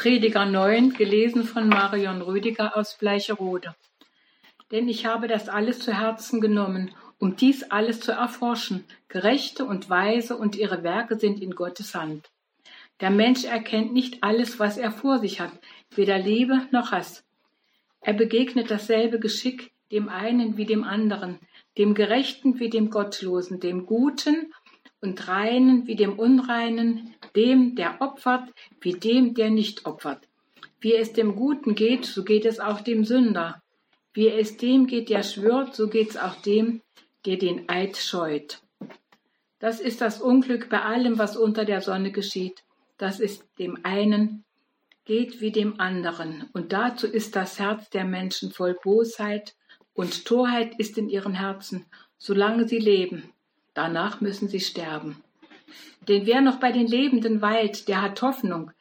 Prediger 9, gelesen von Marion Rüdiger aus Bleicherode. Denn ich habe das alles zu Herzen genommen, um dies alles zu erforschen. Gerechte und Weise und ihre Werke sind in Gottes Hand. Der Mensch erkennt nicht alles, was er vor sich hat, weder Liebe noch Hass. Er begegnet dasselbe Geschick dem einen wie dem anderen, dem Gerechten wie dem Gottlosen, dem Guten und Reinen wie dem Unreinen, dem, der opfert, wie dem, der nicht opfert. Wie es dem Guten geht, so geht es auch dem Sünder. Wie es dem geht, der schwört, so geht es auch dem, der den Eid scheut. Das ist das Unglück bei allem, was unter der Sonne geschieht. Das ist dem einen geht wie dem anderen. Und dazu ist das Herz der Menschen voll Bosheit und Torheit ist in ihren Herzen, solange sie leben. Danach müssen sie sterben. Denn wer noch bei den Lebenden weilt, der hat Hoffnung,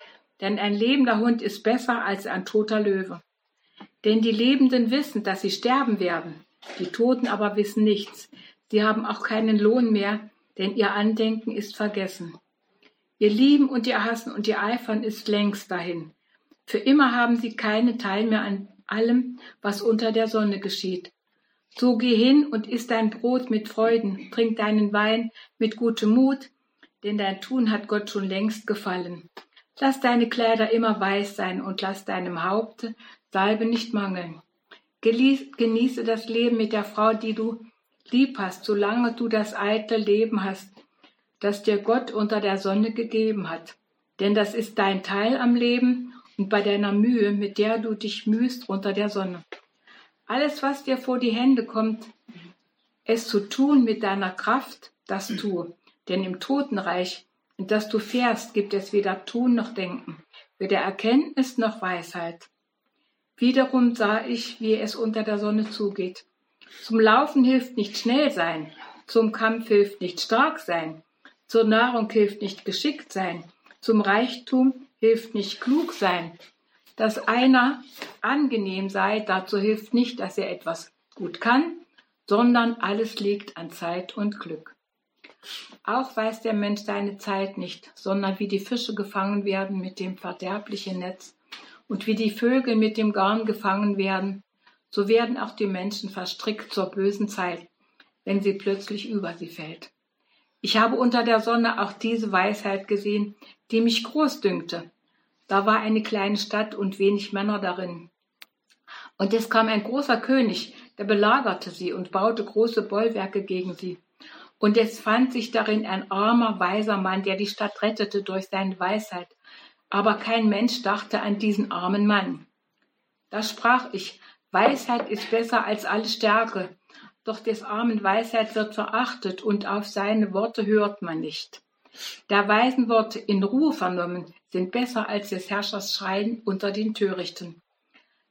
denn ein lebender Hund ist besser als ein toter Löwe. Denn die Lebenden wissen, dass sie sterben werden, die Toten aber wissen nichts. Sie haben auch keinen Lohn mehr, denn ihr Andenken ist vergessen. Ihr Lieben und ihr Hassen und ihr Eifern ist längst dahin. Für immer haben sie keinen Teil mehr an allem, was unter der Sonne geschieht. So geh hin und iss dein Brot mit Freuden, trink deinen Wein mit gutem Mut, denn dein Tun hat Gott schon längst gefallen. Lass deine Kleider immer weiß sein und lass deinem Haupte Salbe nicht mangeln. Genieße das Leben mit der Frau, die du lieb hast, solange du das eitle Leben hast, das dir Gott unter der Sonne gegeben hat. Denn das ist dein Teil am Leben und bei deiner Mühe, mit der du dich mühst unter der Sonne. Alles, was dir vor die Hände kommt, es zu tun mit deiner Kraft, das tue. Denn im Totenreich, in das du fährst, gibt es weder Tun noch Denken, weder Erkenntnis noch Weisheit. Wiederum sah ich, wie es unter der Sonne zugeht. Zum Laufen hilft nicht schnell sein, zum Kampf hilft nicht stark sein, zur Nahrung hilft nicht geschickt sein, zum Reichtum hilft nicht klug sein. Dass einer angenehm sei, dazu hilft nicht, dass er etwas gut kann, sondern alles liegt an Zeit und Glück. Auch weiß der Mensch seine Zeit nicht, sondern wie die Fische gefangen werden mit dem verderblichen Netz und wie die Vögel mit dem Garn gefangen werden, so werden auch die Menschen verstrickt zur bösen Zeit, wenn sie plötzlich über sie fällt. Ich habe unter der Sonne auch diese Weisheit gesehen, die mich groß dünkte. Da war eine kleine Stadt und wenig Männer darin. Und es kam ein großer König, der belagerte sie und baute große Bollwerke gegen sie. Und es fand sich darin ein armer, weiser Mann, der die Stadt rettete durch seine Weisheit. Aber kein Mensch dachte an diesen armen Mann. Da sprach ich, Weisheit ist besser als alle Stärke, doch des armen Weisheit wird verachtet und auf seine Worte hört man nicht. Der weisen Worte in Ruhe vernommen sind besser als des Herrschers Schreien unter den Törichten.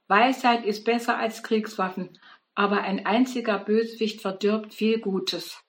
Weisheit ist besser als Kriegswaffen, aber ein einziger Böswicht verdirbt viel Gutes.